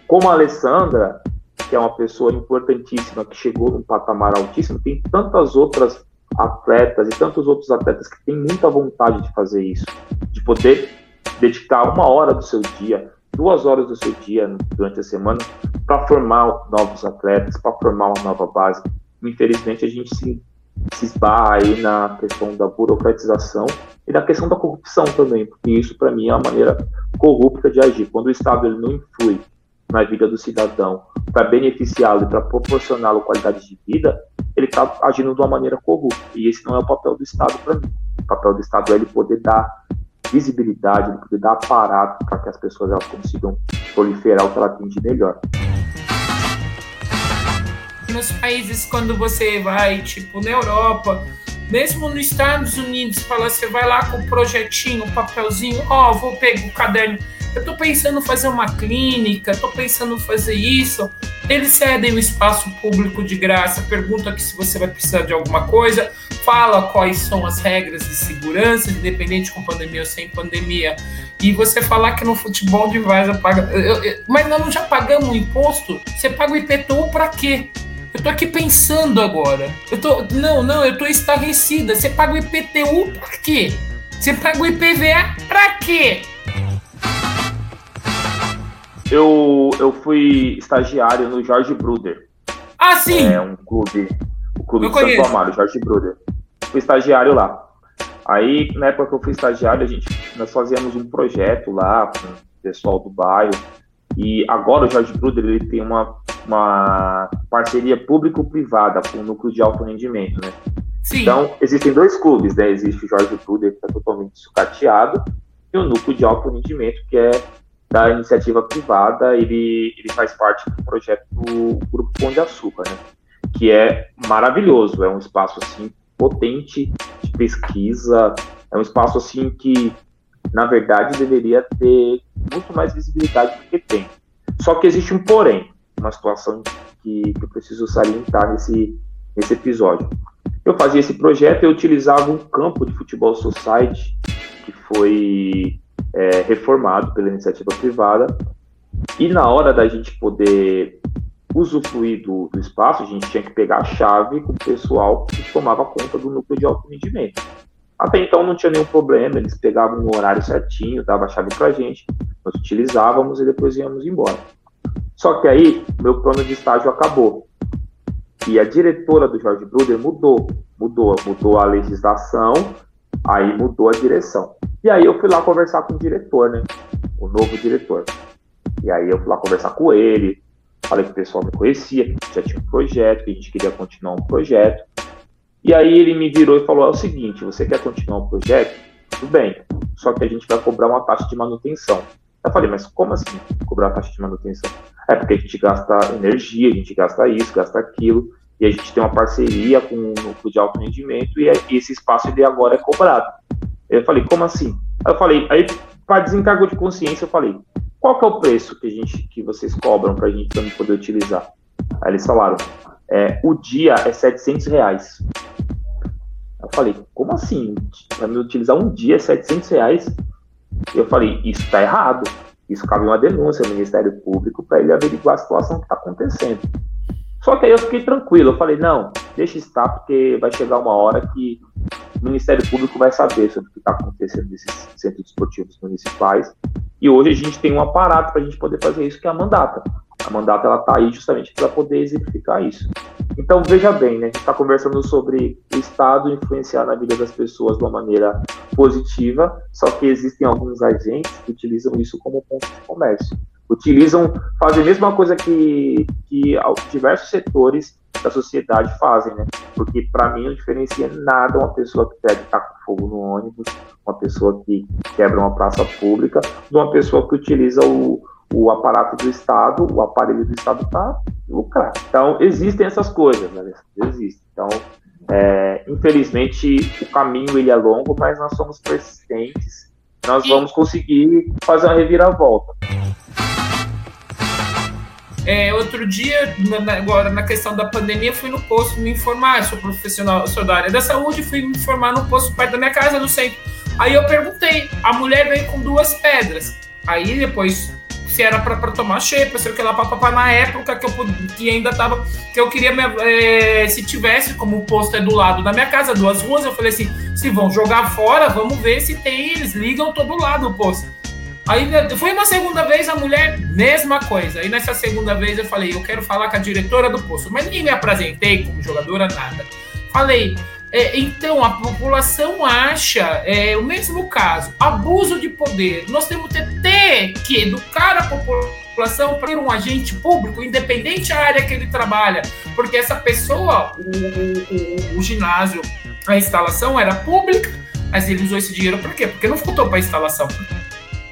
A: Como a Alessandra, que é uma pessoa importantíssima, que chegou num patamar altíssimo, tem tantas outras atletas e tantos outros atletas que têm muita vontade de fazer isso, de poder dedicar uma hora do seu dia, duas horas do seu dia durante a semana para formar novos atletas, para formar uma nova base. Infelizmente, a gente se, se esbarra aí na questão da burocratização e na questão da corrupção também, porque isso, para mim, é uma maneira corrupta de agir. Quando o Estado ele não influi na vida do cidadão para beneficiá-lo e para proporcioná-lo qualidade de vida, ele está agindo de uma maneira corrupta. E esse não é o papel do Estado para mim. O papel do Estado é ele poder dar visibilidade, ele poder dar aparato para que as pessoas elas consigam proliferar o que ela tem de melhor.
B: Nos países, quando você vai, tipo, na Europa, mesmo nos Estados Unidos, fala, você vai lá com o projetinho, o papelzinho, ó, oh, vou pegar o caderno eu estou pensando em fazer uma clínica, estou pensando em fazer isso. Eles cedem o espaço público de graça, pergunta aqui se você vai precisar de alguma coisa, fala quais são as regras de segurança, independente com pandemia ou sem pandemia. E você falar que no futebol de Vaza paga. Eu, eu, mas nós não já pagamos o imposto? Você paga o IPTU para quê? Eu tô aqui pensando agora. Eu tô. Não, não, eu tô estarrecida. Você paga o IPTU pra quê? Você paga o IPVA pra quê?
A: Eu, eu fui estagiário no Jorge Bruder.
B: Ah, sim!
A: É um clube, o clube eu de conheço. Santo Amaro, Jorge Bruder. Fui estagiário lá. Aí, na época que eu fui estagiário, a gente, nós fazíamos um projeto lá com o pessoal do bairro. E agora o Jorge Bruder ele tem uma, uma parceria público-privada com o núcleo de alto rendimento, né? Sim. Então, existem dois clubes, né? Existe o Jorge Bruder, que está totalmente sucateado, e o núcleo de alto rendimento, que é da iniciativa privada, ele, ele faz parte do projeto do Grupo Pão de Açúcar, né? que é maravilhoso, é um espaço assim potente de pesquisa, é um espaço assim que na verdade deveria ter muito mais visibilidade do que tem. Só que existe um porém, uma situação que, que eu preciso salientar nesse, nesse episódio. Eu fazia esse projeto, eu utilizava um campo de futebol society que foi é, reformado pela iniciativa privada. E na hora da gente poder usufruir do, do, espaço, a gente tinha que pegar a chave com o pessoal que tomava conta do núcleo de alto rendimento. Até então não tinha nenhum problema, eles pegavam no horário certinho, dava a chave pra gente, nós utilizávamos e depois íamos embora. Só que aí, meu plano de estágio acabou. E a diretora do Jorge Bruder mudou, mudou, mudou a legislação, aí mudou a direção. E aí eu fui lá conversar com o diretor, né? O novo diretor. E aí eu fui lá conversar com ele, falei que o pessoal me conhecia, que já tinha um projeto, que a gente queria continuar um projeto. E aí ele me virou e falou: é o seguinte, você quer continuar um projeto? Tudo bem, só que a gente vai cobrar uma taxa de manutenção. Eu falei, mas como assim cobrar uma taxa de manutenção? É porque a gente gasta energia, a gente gasta isso, gasta aquilo. e a gente tem uma parceria com o núcleo de alto rendimento e, esse espaço ele agora é cobrado. Eu falei, como assim? Aí eu falei, aí para desencargo de consciência, eu falei, qual que é o preço que a gente que vocês cobram para a gente também poder utilizar? Aí eles falaram, é, o dia é 700 reais. Eu falei, como assim? Para me utilizar um dia é 700 reais? Eu falei, isso está errado. Isso cabe uma denúncia ao Ministério Público para ele averiguar a situação que está acontecendo. Só que aí eu fiquei tranquilo. Eu falei, não, deixa estar, porque vai chegar uma hora que o Ministério Público vai saber sobre o que está acontecendo nesses centros esportivos municipais. E hoje a gente tem um aparato para a gente poder fazer isso, que é a mandata. A mandata ela está aí justamente para poder exemplificar isso. Então veja bem, né? A gente está conversando sobre o Estado influenciar na vida das pessoas de uma maneira positiva, só que existem alguns agentes que utilizam isso como ponto de comércio. Utilizam, fazem a mesma coisa que, que diversos setores da sociedade fazem, né? Porque para mim não diferencia nada uma pessoa que pega tá com fogo no ônibus, uma pessoa que quebra uma praça pública, de uma pessoa que utiliza o, o aparato do Estado, o aparelho do Estado para lucrar. Então, existem essas coisas, né? Existem. Então, é, infelizmente, o caminho ele é longo, mas nós somos persistentes. Nós vamos conseguir fazer uma reviravolta.
B: É, outro dia, agora na questão da pandemia, fui no posto me informar. Sou profissional, sou da área da saúde, fui me informar no posto perto da minha casa, no centro. Aí eu perguntei, a mulher veio com duas pedras. Aí depois se era para tomar shape, sei o que lá, papapá, na época que eu que ainda tava, que eu queria, é, se tivesse, como o posto é do lado da minha casa, duas ruas, eu falei assim, se vão jogar fora, vamos ver se tem, eles ligam todo lado o posto. Aí foi uma segunda vez, a mulher, mesma coisa. Aí nessa segunda vez eu falei, eu quero falar com a diretora do posto, mas nem me apresentei como jogadora, nada. Falei, é, então, a população acha é, o mesmo caso, abuso de poder. Nós temos que ter que educar a população para ser um agente público, independente da área que ele trabalha, porque essa pessoa, o, o, o ginásio, a instalação era pública, mas ele usou esse dinheiro para quê? Porque não faltou para a instalação.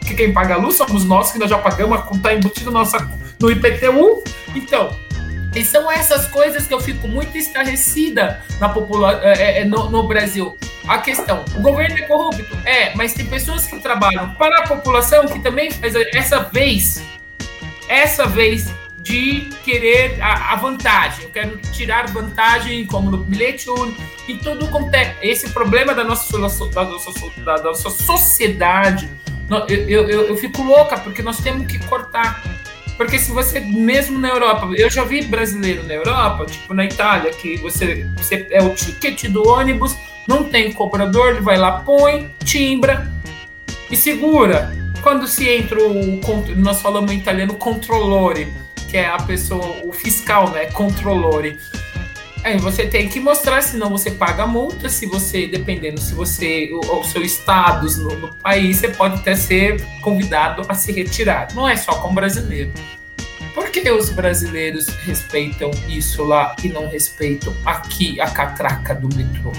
B: Porque quem paga a luz somos nós, que nós já pagamos, está embutido nossa, no IPTU. Então, e são essas coisas que eu fico muito estarrecida na popula é, é, no, no, Brasil. A questão, o governo é corrupto? É, mas tem pessoas que trabalham para a população que também faz essa vez, essa vez de querer a, a vantagem. Eu quero tirar vantagem, como no bilhete único, e tudo acontece. Esse problema da nossa, da nossa, da nossa sociedade, eu, eu, eu fico louca, porque nós temos que cortar porque se você, mesmo na Europa, eu já vi brasileiro na Europa, tipo na Itália, que você, você é o ticket do ônibus, não tem cobrador, ele vai lá, põe, timbra e segura. Quando se entra o, nós falamos em italiano, controllore, que é a pessoa, o fiscal, né, controllore. Aí você tem que mostrar, senão você paga multa. Se você, dependendo, se você, o, o seu status no, no, país, você pode até ser convidado a se retirar. Não é só com brasileiro. Por que os brasileiros respeitam isso lá e não respeitam aqui a catraca do metrô?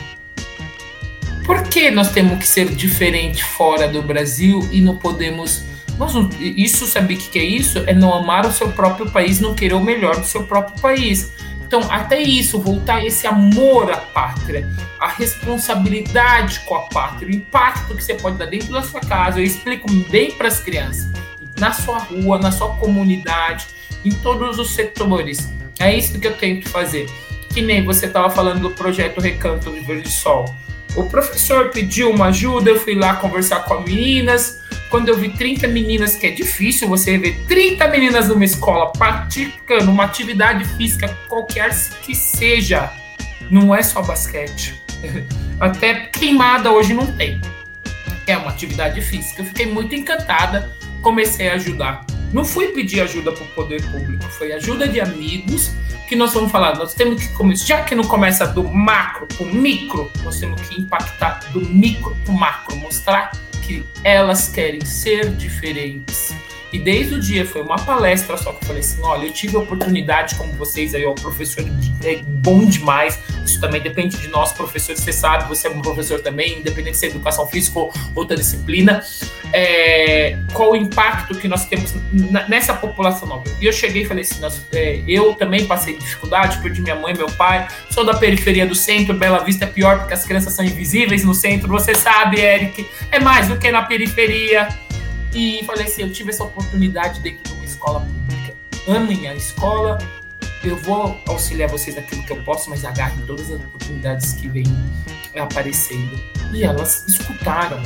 B: Por que nós temos que ser diferente fora do Brasil e não podemos. Nós não, isso, sabe o que é isso? É não amar o seu próprio país, não querer o melhor do seu próprio país. Então, até isso, voltar esse amor à pátria, a responsabilidade com a pátria, o impacto que você pode dar dentro da sua casa. Eu explico bem para as crianças, na sua rua, na sua comunidade, em todos os setores. É isso que eu tento fazer. Que nem você estava falando do projeto Recanto do Verde Sol. O professor pediu uma ajuda, eu fui lá conversar com as meninas, quando eu vi 30 meninas, que é difícil você ver 30 meninas numa escola praticando uma atividade física, qualquer que seja, não é só basquete. Até queimada hoje não tem. É uma atividade física. Eu fiquei muito encantada, comecei a ajudar. Não fui pedir ajuda para o poder público, foi ajuda de amigos que nós vamos falar. Nós temos que começar, já que não começa do macro para o micro, nós temos que impactar do micro para o macro, mostrar que elas querem ser diferentes. E desde o dia foi uma palestra só que eu falei assim: olha, eu tive a oportunidade, como vocês aí, o professor é bom demais. Isso também depende de nós, professores. Você sabe, você é um professor também, independente se é educação física ou outra disciplina. é, qual o impacto que nós temos nessa população nova. E eu cheguei e falei assim: nós, é, eu também passei dificuldade, perdi minha mãe, meu pai, sou da periferia do centro, Bela Vista é pior porque as crianças são invisíveis no centro, você sabe, Eric, é mais do que na periferia. E falei assim: eu tive essa oportunidade de uma escola pública. Amem a escola, eu vou auxiliar vocês naquilo que eu posso, mas agarrem todas as oportunidades que vêm aparecendo. E elas escutaram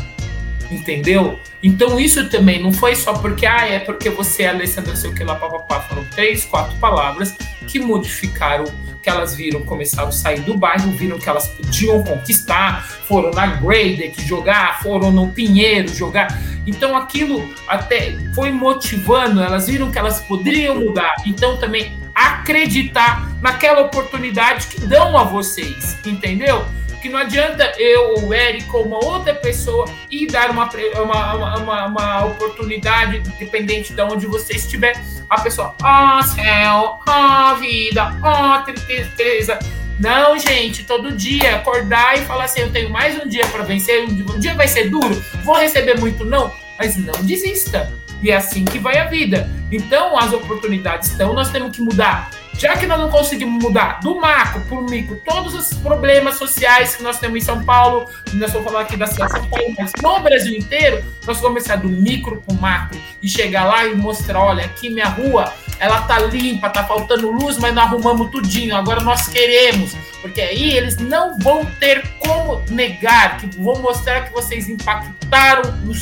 B: entendeu? Então isso também não foi só porque, ah, é porque você é Alessandra, sei o que lá, papapá. Foram três, quatro palavras que modificaram, que elas viram, começaram a sair do bairro, viram que elas podiam conquistar, foram na Graded jogar, foram no Pinheiro jogar. Então aquilo até foi motivando, elas viram que elas poderiam mudar. Então também acreditar naquela oportunidade que dão a vocês, entendeu? Que não adianta eu, o Eric ou uma outra pessoa ir dar uma, uma, uma, uma oportunidade, dependente de onde você estiver, a pessoa, ó oh, céu, ó oh, vida, ó oh, tristeza. Não, gente, todo dia acordar e falar assim: eu tenho mais um dia para vencer, um dia vai ser duro, vou receber muito não, mas não desista. E é assim que vai a vida. Então, as oportunidades estão, nós temos que mudar já que nós não conseguimos mudar do macro para o micro todos os problemas sociais que nós temos em São Paulo, nós estamos falando aqui da cidade de São Paulo, mas no Brasil inteiro, nós vamos começar do micro para o macro e chegar lá e mostrar: olha, aqui minha rua, ela tá limpa, tá faltando luz, mas não arrumamos tudinho. Agora nós queremos, porque aí eles não vão ter como negar, que vão mostrar que vocês impactaram no,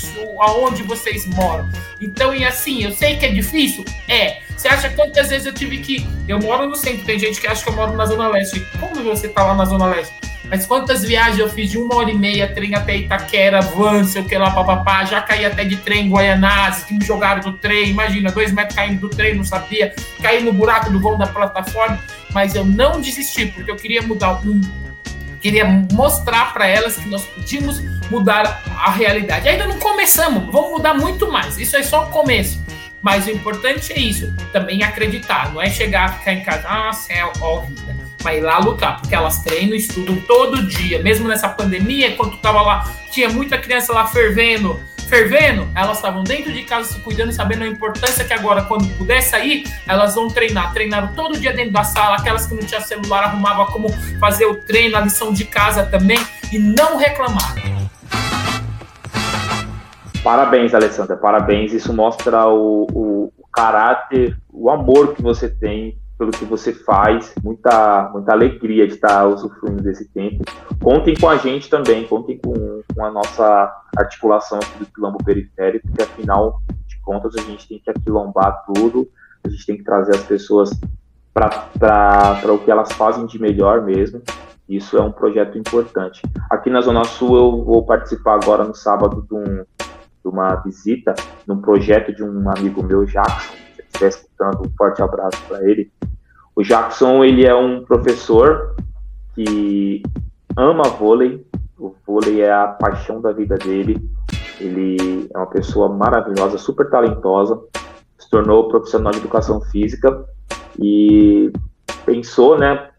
B: aonde vocês moram. Então, e assim, eu sei que é difícil, é. Você acha quantas vezes eu tive que. Eu moro no centro, tem gente que acha que eu moro na Zona Leste. Como você tá lá na Zona Leste? Mas quantas viagens eu fiz de uma hora e meia, trem até Itaquera, van, sei o que lá, papapá, já caí até de trem em Guaianazes, que me jogaram do trem, imagina, dois metros caindo do trem, não sabia, caí no buraco do vão da plataforma, mas eu não desisti, porque eu queria mudar um queria mostrar para elas que nós podíamos mudar a realidade. Ainda não começamos, vamos mudar muito mais. Isso é só o começo. Mas o importante é isso, também acreditar, não é chegar, ficar em casa, ah, céu, ó vida. Mas ir lá lutar, porque elas treinam, estudam todo dia, mesmo nessa pandemia, quando tu tava lá, tinha muita criança lá fervendo, fervendo, elas estavam dentro de casa se cuidando e sabendo a importância que agora, quando puder sair, elas vão treinar. Treinaram todo dia dentro da sala, aquelas que não tinham celular arrumavam como fazer o treino, a lição de casa também, e não reclamaram.
A: Parabéns, Alessandra, parabéns. Isso mostra o, o, o, caráter, o amor que você tem pelo que você faz. Muita, muita alegria de estar usufruindo desse tempo. Contem com a gente também, contem com, com a nossa articulação do quilombo periférico, porque afinal de contas a gente tem que aquilombar tudo, a gente tem que trazer as pessoas para o que elas fazem de melhor mesmo. Isso é um projeto importante. Aqui na Zona Sul eu vou participar agora no sábado de um, de uma visita num projeto de um amigo meu, Jackson. Estiver escutando, um forte abraço para ele. O Jackson, ele é um professor que ama vôlei. O vôlei é a paixão da vida dele. Ele é uma pessoa maravilhosa, super talentosa. Se tornou profissional de educação física e pensou, né,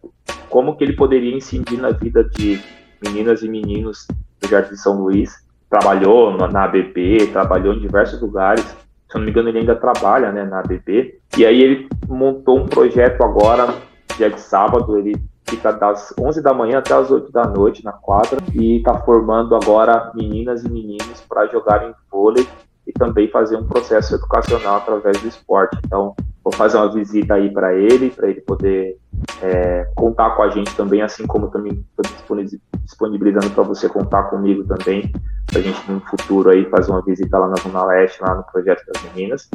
A: como que ele poderia incidir na vida de meninas e meninos do Jardim São Luís trabalhou na ABP, trabalhou em diversos lugares. Se não me engano, ele ainda trabalha né, na ABP. E aí ele montou um projeto agora, dia de sábado, ele fica das 11 da manhã até as 8 da noite na quadra e está formando agora meninas e meninos para jogarem vôlei e também fazer um processo educacional através do esporte. Então, vou fazer uma visita aí para ele, para ele poder é, contar com a gente também, assim como também estou disponibilizando para você contar comigo também, a gente no futuro aí fazer uma visita lá na Zona Leste, lá no Projeto das Meninas.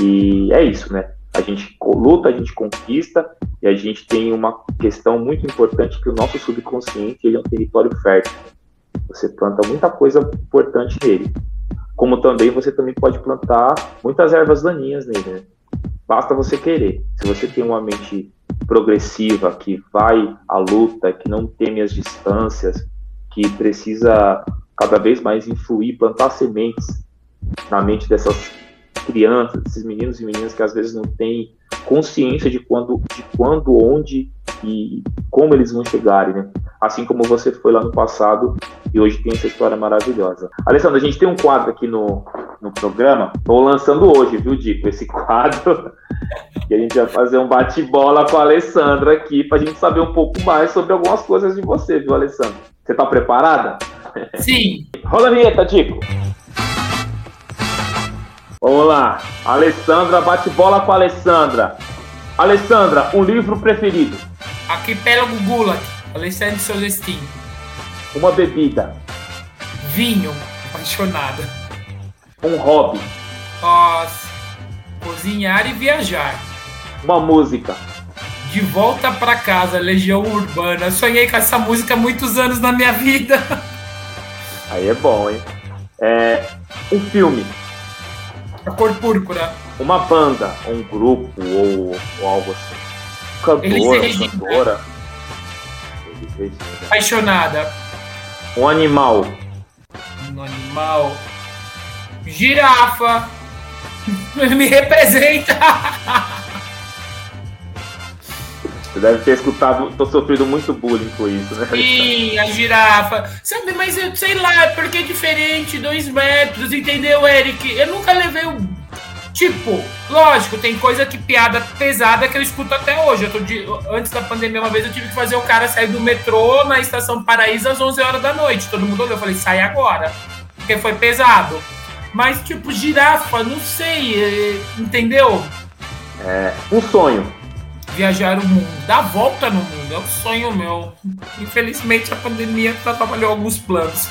A: E é isso, né? A gente luta, a gente conquista e a gente tem uma questão muito importante que o nosso subconsciente ele é um território fértil. Você planta muita coisa importante nele. Como também você também pode plantar muitas ervas daninhas nele, né? Basta você querer. Se você tem uma mente progressiva, que vai à luta, que não teme as distâncias, que precisa cada vez mais influir, plantar sementes na mente dessas crianças, desses meninos e meninas que às vezes não têm consciência de quando, de quando, onde e como eles vão chegarem, né? Assim como você foi lá no passado e hoje tem essa história maravilhosa. Alessandro, a gente tem um quadro aqui no, no programa, estou lançando hoje, viu, Dico? Esse quadro, que a gente vai fazer um bate-bola com a Alessandra aqui, para a gente saber um pouco mais sobre algumas coisas de você, viu, Alessandro? Você está preparada?
B: Sim.
A: Roda a vinheta, Dico. Vamos lá. Alessandra, bate-bola com a Alessandra. Alessandra, um livro preferido?
B: Arquipélago Gulag, Alessandro Solestin.
A: Uma bebida?
B: Vinho, apaixonada.
A: Um hobby?
B: Nossa, cozinhar e viajar.
A: Uma música?
B: De volta para casa, Legião Urbana. Sonhei com essa música há muitos anos na minha vida.
A: Aí é bom, hein? É, um filme?
B: A cor púrpura.
A: Uma banda, um grupo ou, ou algo assim. Cantora, cantora.
B: Apaixonada.
A: Um animal.
B: Um animal. Girafa. Me representa.
A: Você deve ter escutado, tô sofrendo muito bullying com isso, né?
B: Sim, a girafa. Sabe, mas eu sei lá, porque é diferente, dois metros, entendeu, Eric? Eu nunca levei o. Tipo, lógico, tem coisa que piada pesada que eu escuto até hoje. Eu de, antes da pandemia, uma vez eu tive que fazer o cara sair do metrô na estação Paraíso às 11 horas da noite. Todo mundo olhou, eu falei, sai agora. Porque foi pesado. Mas, tipo, girafa, não sei, é, entendeu?
A: É, um sonho
B: viajar o mundo, dar volta no mundo, é um sonho meu. Infelizmente a pandemia atrapalhou alguns planos.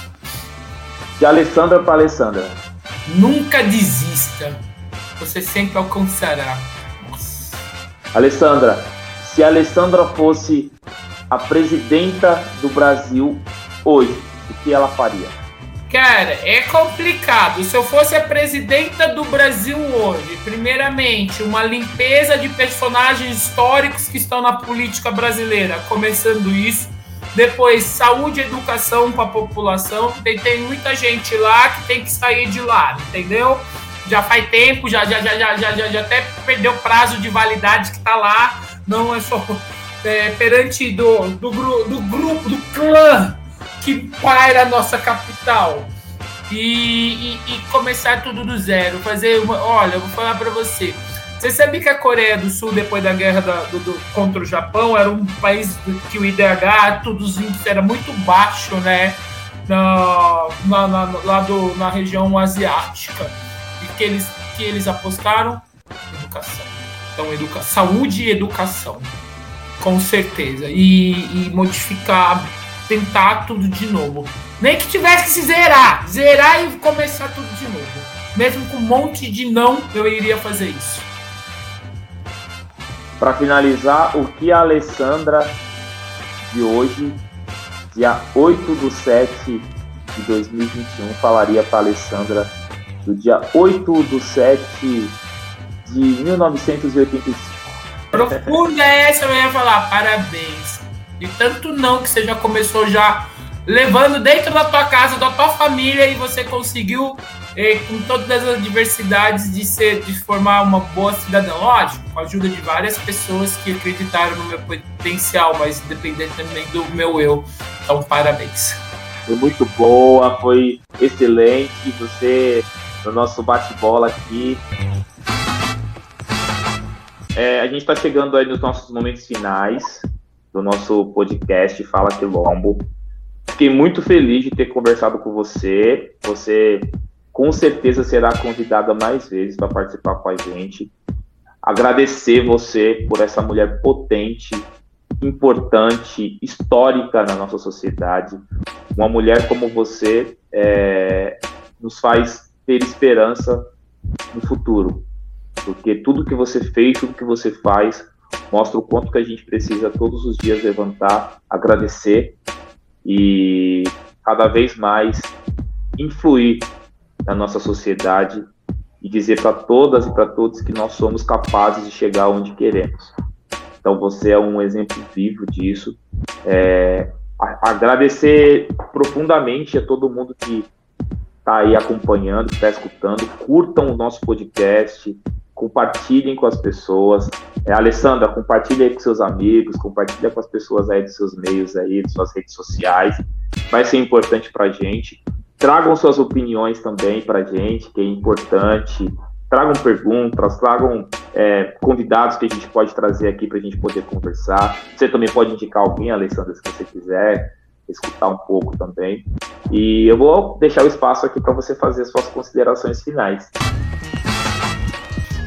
A: De Alessandra para Alessandra.
B: Nunca desista. Você sempre alcançará. Nossa.
A: Alessandra, se a Alessandra fosse a presidenta do Brasil hoje, o que ela faria?
B: Cara, é complicado. Se eu fosse a presidenta do Brasil hoje, primeiramente, uma limpeza de personagens históricos que estão na política brasileira, começando isso. Depois, saúde e educação para a população. Tem, tem muita gente lá que tem que sair de lá, entendeu? Já faz tempo, já, já, já, já, já, já até perdeu o prazo de validade que está lá. Não é só é, perante do, do, do grupo, do clã que paira a nossa capital. E, e, e, começar tudo do zero. Fazer uma. Olha, eu vou falar para você. Você sabia que a Coreia do Sul, depois da guerra da, do, do, contra o Japão, era um país que o IDH, todos os índices era muito baixo, né? Na, na, na, lá do, na região asiática. E que eles, que eles apostaram? Educação. Então, educa saúde e educação. Com certeza. E, e modificar tentar tudo de novo. Nem que tivesse que se zerar, zerar e começar tudo de novo. Mesmo com um monte de não, eu iria fazer isso.
A: Para finalizar, o que a Alessandra de hoje, dia 8 de 7 de 2021, falaria para Alessandra do dia 8 de 7 de 1985?
B: Profunda essa, eu ia falar. Parabéns de tanto não que você já começou já levando dentro da tua casa, da tua família e você conseguiu eh, com todas as adversidades de ser, de formar uma boa cidadã, lógico, com a ajuda de várias pessoas que acreditaram no meu potencial, mas dependendo também do meu eu. Então, parabéns.
A: Foi muito boa, foi excelente você no nosso bate-bola aqui. É, a gente está chegando aí nos nossos momentos finais do nosso podcast Fala Quilombo. Fiquei muito feliz de ter conversado com você. Você com certeza será convidada mais vezes para participar com a gente. Agradecer você por essa mulher potente, importante, histórica na nossa sociedade. Uma mulher como você é, nos faz ter esperança no futuro, porque tudo que você fez, tudo que você faz mostra o quanto que a gente precisa todos os dias levantar, agradecer e cada vez mais influir na nossa sociedade e dizer para todas e para todos que nós somos capazes de chegar onde queremos. Então você é um exemplo vivo disso. É, agradecer profundamente a todo mundo que está aí acompanhando, que está escutando. Curtam o nosso podcast, compartilhem com as pessoas. É, Alessandra, compartilhe aí com seus amigos, compartilha com as pessoas aí dos seus meios aí, de suas redes sociais. Vai ser importante para a gente. Tragam suas opiniões também para a gente, que é importante. Tragam perguntas, tragam é, convidados que a gente pode trazer aqui para a gente poder conversar. Você também pode indicar alguém, Alessandra, se você quiser escutar um pouco também. E eu vou deixar o espaço aqui para você fazer suas considerações finais.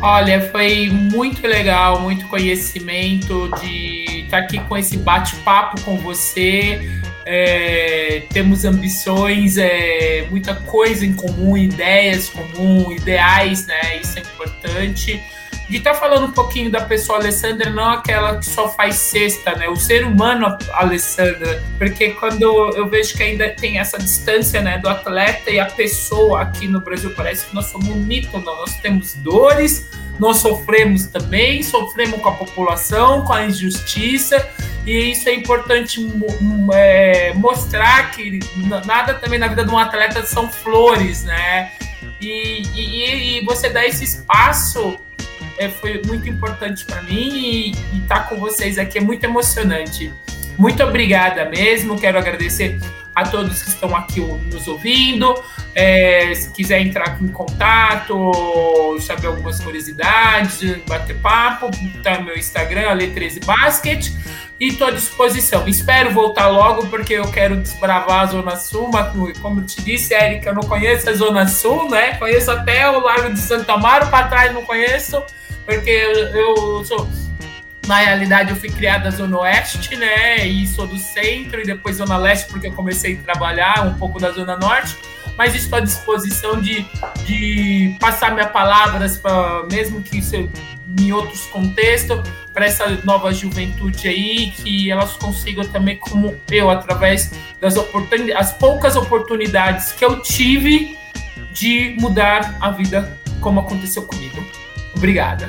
B: Olha, foi muito legal, muito conhecimento de estar aqui com esse bate-papo com você. É, temos ambições, é, muita coisa em comum, ideias comuns, ideais, né? Isso é importante de estar tá falando um pouquinho da pessoa Alessandra, não aquela que só faz cesta, né? O ser humano Alessandra, porque quando eu vejo que ainda tem essa distância, né, do atleta e a pessoa aqui no Brasil, parece que nós somos um mito, não. nós temos dores, nós sofremos também, sofremos com a população, com a injustiça, e isso é importante é, mostrar que nada também na vida de um atleta são flores, né? E, e, e você dá esse espaço é, foi muito importante para mim e estar tá com vocês aqui é muito emocionante. Muito obrigada mesmo. Quero agradecer a todos que estão aqui nos ouvindo. É, se quiser entrar em contato, saber algumas curiosidades, bater papo, tá meu Instagram, Ale13 Basket. E estou à disposição. Espero voltar logo, porque eu quero desbravar a Zona Sul. Mas, como te disse, Érica, eu não conheço a Zona Sul, né? Conheço até o Largo de Santo Amaro, para trás não conheço porque eu, eu sou. Na realidade, eu fui criada na Zona Oeste, né? E sou do centro, e depois Zona Leste, porque eu comecei a trabalhar um pouco da Zona Norte. Mas estou à disposição de, de passar minhas palavras, pra, mesmo que isso em outros contextos, para essa nova juventude aí, que elas consigam também, como eu, através das oportunidades, as poucas oportunidades que eu tive de mudar a vida, como aconteceu comigo. Obrigada.